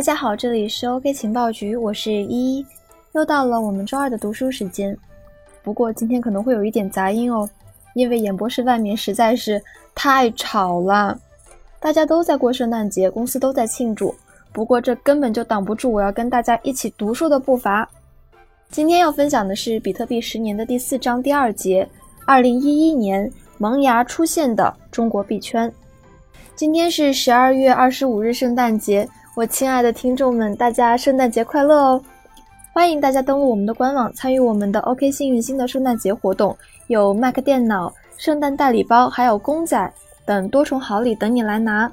大家好，这里是 OK 情报局，我是依依，又到了我们周二的读书时间。不过今天可能会有一点杂音哦，因为演播室外面实在是太吵了，大家都在过圣诞节，公司都在庆祝。不过这根本就挡不住我要跟大家一起读书的步伐。今天要分享的是比特币十年的第四章第二节，二零一一年萌芽出现的中国币圈。今天是十二月二十五日，圣诞节。我亲爱的听众们，大家圣诞节快乐哦！欢迎大家登录我们的官网，参与我们的 OK 幸运星的圣诞节活动，有 Mac 电脑、圣诞大礼包，还有公仔等多重好礼等你来拿。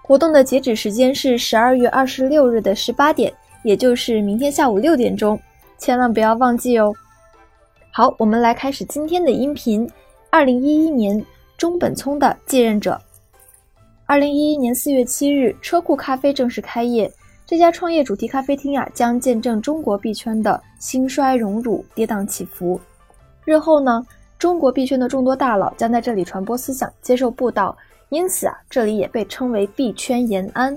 活动的截止时间是十二月二十六日的十八点，也就是明天下午六点钟，千万不要忘记哦。好，我们来开始今天的音频。二零一一年，中本聪的继任者。二零一一年四月七日，车库咖啡正式开业。这家创业主题咖啡厅呀，将见证中国币圈的兴衰荣辱、跌宕起伏。日后呢，中国币圈的众多大佬将在这里传播思想、接受布道，因此啊，这里也被称为币圈延安。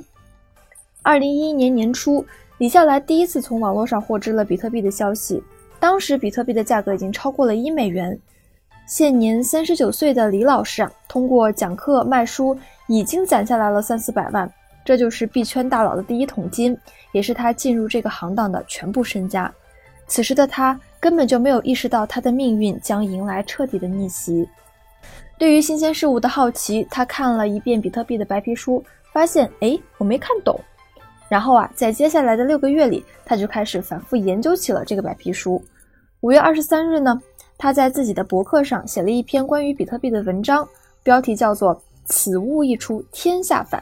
二零一一年年初，李笑来第一次从网络上获知了比特币的消息，当时比特币的价格已经超过了一美元。现年三十九岁的李老师啊，通过讲课卖书，已经攒下来了三四百万，这就是币圈大佬的第一桶金，也是他进入这个行当的全部身家。此时的他根本就没有意识到他的命运将迎来彻底的逆袭。对于新鲜事物的好奇，他看了一遍比特币的白皮书，发现哎，我没看懂。然后啊，在接下来的六个月里，他就开始反复研究起了这个白皮书。五月二十三日呢？他在自己的博客上写了一篇关于比特币的文章，标题叫做“此物一出，天下反”。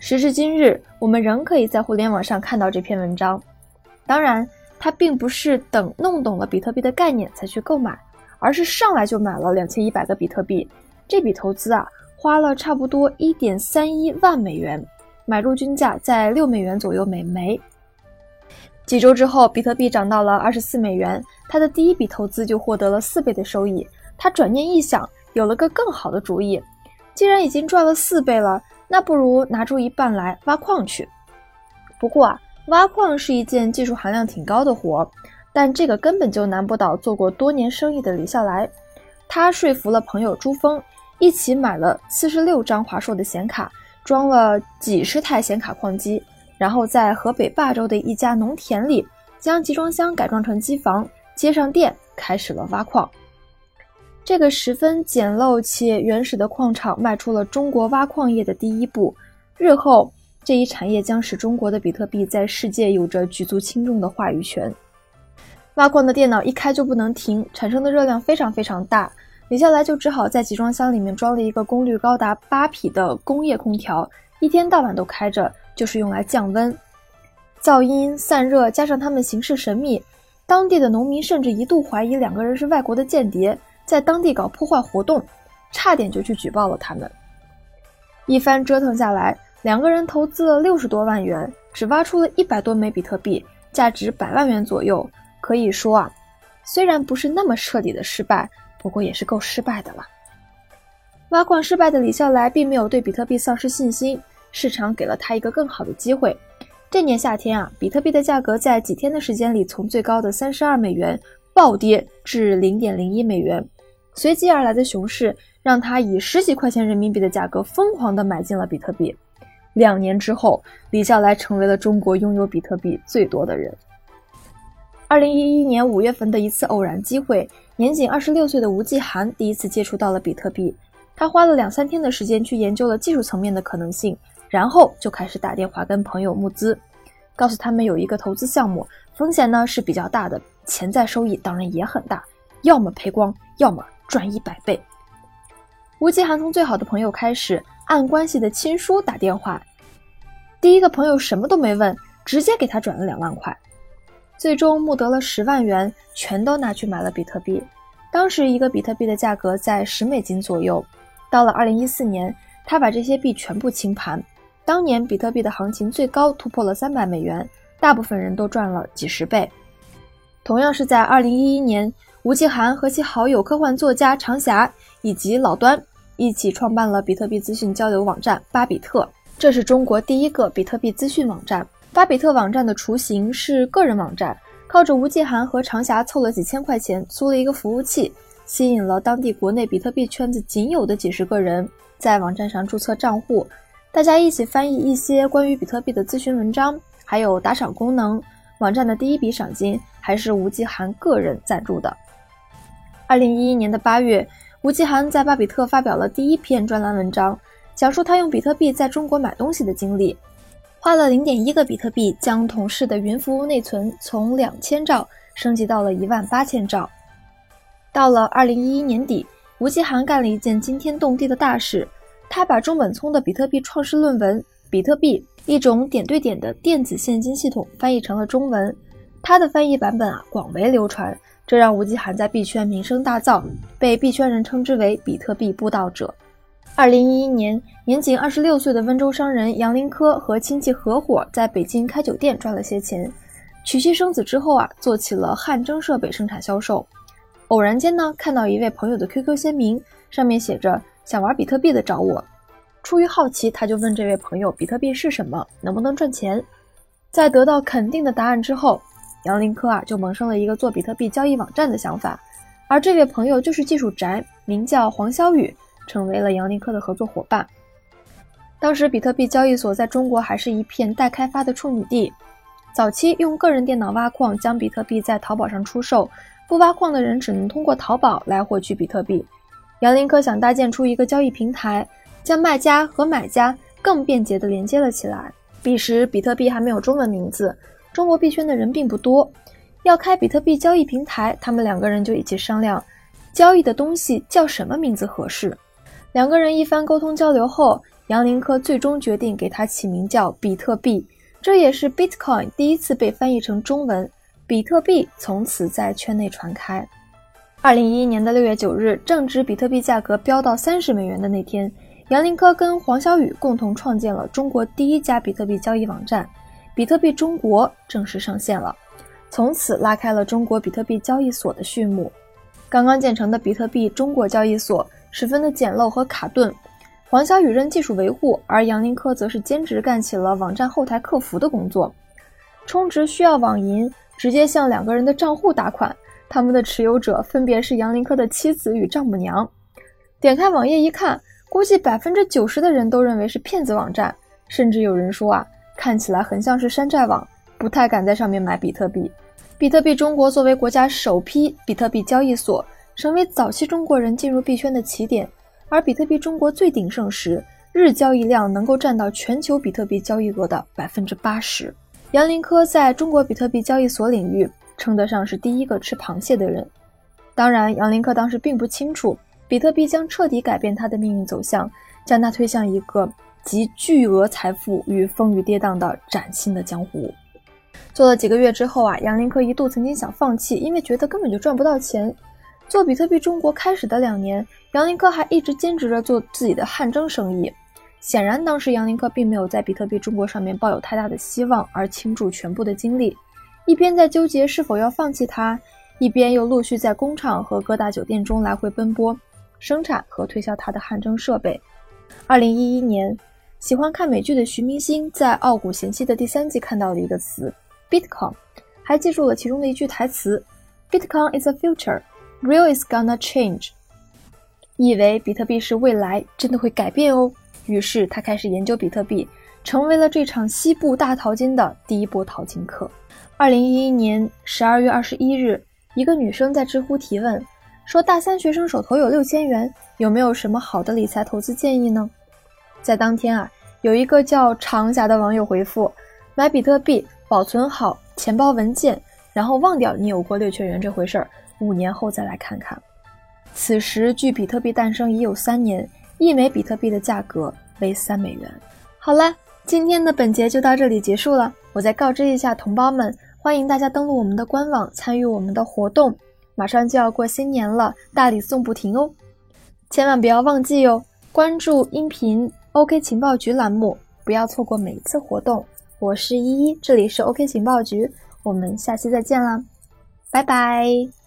时至今日，我们仍可以在互联网上看到这篇文章。当然，他并不是等弄懂了比特币的概念才去购买，而是上来就买了两千一百个比特币。这笔投资啊，花了差不多一点三一万美元，买入均价在六美元左右每枚。几周之后，比特币涨到了二十四美元，他的第一笔投资就获得了四倍的收益。他转念一想，有了个更好的主意，既然已经赚了四倍了，那不如拿出一半来挖矿去。不过啊，挖矿是一件技术含量挺高的活，但这个根本就难不倒做过多年生意的李笑来。他说服了朋友朱峰，一起买了四十六张华硕的显卡，装了几十台显卡矿机。然后在河北霸州的一家农田里，将集装箱改装成机房，接上电，开始了挖矿。这个十分简陋且原始的矿场，迈出了中国挖矿业的第一步。日后，这一产业将使中国的比特币在世界有着举足轻重的话语权。挖矿的电脑一开就不能停，产生的热量非常非常大。李笑来就只好在集装箱里面装了一个功率高达八匹的工业空调，一天到晚都开着。就是用来降温、噪音、散热，加上他们行事神秘，当地的农民甚至一度怀疑两个人是外国的间谍，在当地搞破坏活动，差点就去举报了他们。一番折腾下来，两个人投资了六十多万元，只挖出了一百多枚比特币，价值百万元左右。可以说啊，虽然不是那么彻底的失败，不过也是够失败的了。挖矿失败的李笑来并没有对比特币丧失信心。市场给了他一个更好的机会。这年夏天啊，比特币的价格在几天的时间里，从最高的三十二美元暴跌至零点零一美元。随即而来的熊市，让他以十几块钱人民币的价格疯狂地买进了比特币。两年之后，李笑来成为了中国拥有比特币最多的人。二零一一年五月份的一次偶然机会，年仅二十六岁的吴继寒第一次接触到了比特币。他花了两三天的时间去研究了技术层面的可能性。然后就开始打电话跟朋友募资，告诉他们有一个投资项目，风险呢是比较大的，潜在收益当然也很大，要么赔光，要么赚一百倍。吴继寒从最好的朋友开始，按关系的亲叔打电话，第一个朋友什么都没问，直接给他转了两万块，最终募得了十万元，全都拿去买了比特币。当时一个比特币的价格在十美金左右，到了二零一四年，他把这些币全部清盘。当年比特币的行情最高突破了三百美元，大部分人都赚了几十倍。同样是在二零一一年，吴继寒和其好友科幻作家长霞以及老端一起创办了比特币资讯交流网站巴比特，这是中国第一个比特币资讯网站。巴比特网站的雏形是个人网站，靠着吴继涵和长霞凑了几千块钱租了一个服务器，吸引了当地国内比特币圈子仅有的几十个人在网站上注册账户，大家一起翻译一些关于比特币的咨询文章，还有打赏功能。网站的第一笔赏金还是吴继涵个人赞助的。二零一一年的八月，吴继涵在巴比特发表了第一篇专栏文章，讲述他用比特币在中国买东西的经历，花了零点一个比特币将同事的云服务内存从两千兆升级到了一万八千兆。到了二零一一年底，吴继涵干了一件惊天动地的大事，他把中本聪的比特币创世论文《比特币》。一种点对点的电子现金系统翻译成了中文，它的翻译版本啊广为流传，这让吴继涵在币圈名声大噪，被币圈人称之为“比特币布道者”。二零一一年，年仅二十六岁的温州商人杨林科和亲戚合伙在北京开酒店赚了些钱，娶妻生子之后啊，做起了汗蒸设备生产销售。偶然间呢，看到一位朋友的 QQ 签名，上面写着“想玩比特币的找我”。出于好奇，他就问这位朋友：“比特币是什么？能不能赚钱？”在得到肯定的答案之后，杨林科啊就萌生了一个做比特币交易网站的想法。而这位朋友就是技术宅，名叫黄霄宇，成为了杨林科的合作伙伴。当时比特币交易所在中国还是一片待开发的处女地，早期用个人电脑挖矿，将比特币在淘宝上出售，不挖矿的人只能通过淘宝来获取比特币。杨林科想搭建出一个交易平台。将卖家和买家更便捷地连接了起来。彼时，比特币还没有中文名字，中国币圈的人并不多。要开比特币交易平台，他们两个人就一起商量，交易的东西叫什么名字合适。两个人一番沟通交流后，杨林科最终决定给它起名叫比特币，这也是 Bitcoin 第一次被翻译成中文。比特币从此在圈内传开。二零一一年的六月九日，正值比特币价格飙到三十美元的那天。杨林科跟黄小雨共同创建了中国第一家比特币交易网站，比特币中国正式上线了，从此拉开了中国比特币交易所的序幕。刚刚建成的比特币中国交易所十分的简陋和卡顿，黄小雨任技术维护，而杨林科则是兼职干起了网站后台客服的工作。充值需要网银，直接向两个人的账户打款，他们的持有者分别是杨林科的妻子与丈母娘。点开网页一看。估计百分之九十的人都认为是骗子网站，甚至有人说啊，看起来很像是山寨网，不太敢在上面买比特币。比特币中国作为国家首批比特币交易所，成为早期中国人进入币圈的起点。而比特币中国最鼎盛时，日交易量能够占到全球比特币交易额的百分之八十。杨林科在中国比特币交易所领域称得上是第一个吃螃蟹的人。当然，杨林科当时并不清楚。比特币将彻底改变他的命运走向，将他推向一个集巨额财富与风雨跌宕的崭新的江湖。做了几个月之后啊，杨林科一度曾经想放弃，因为觉得根本就赚不到钱。做比特币中国开始的两年，杨林科还一直坚持着做自己的汗蒸生意。显然，当时杨林科并没有在比特币中国上面抱有太大的希望，而倾注全部的精力，一边在纠结是否要放弃它，一边又陆续在工厂和各大酒店中来回奔波。生产和推销他的汗蒸设备。二零一一年，喜欢看美剧的徐明星在《傲骨贤妻》的第三季看到了一个词 “Bitcoin”，还记住了其中的一句台词：“Bitcoin is a future, real is gonna change。”以为比特币是未来，真的会改变哦。于是他开始研究比特币，成为了这场西部大淘金的第一波淘金客。二零一一年十二月二十一日，一个女生在知乎提问。说大三学生手头有六千元，有没有什么好的理财投资建议呢？在当天啊，有一个叫长霞的网友回复：买比特币，保存好钱包文件，然后忘掉你有过六千元这回事儿，五年后再来看看。此时距比特币诞生已有三年，一枚比特币的价格为三美元。好了，今天的本节就到这里结束了。我再告知一下同胞们，欢迎大家登录我们的官网，参与我们的活动。马上就要过新年了，大礼送不停哦！千万不要忘记哦，关注音频 OK 情报局栏目，不要错过每一次活动。我是依依，这里是 OK 情报局，我们下期再见啦，拜拜。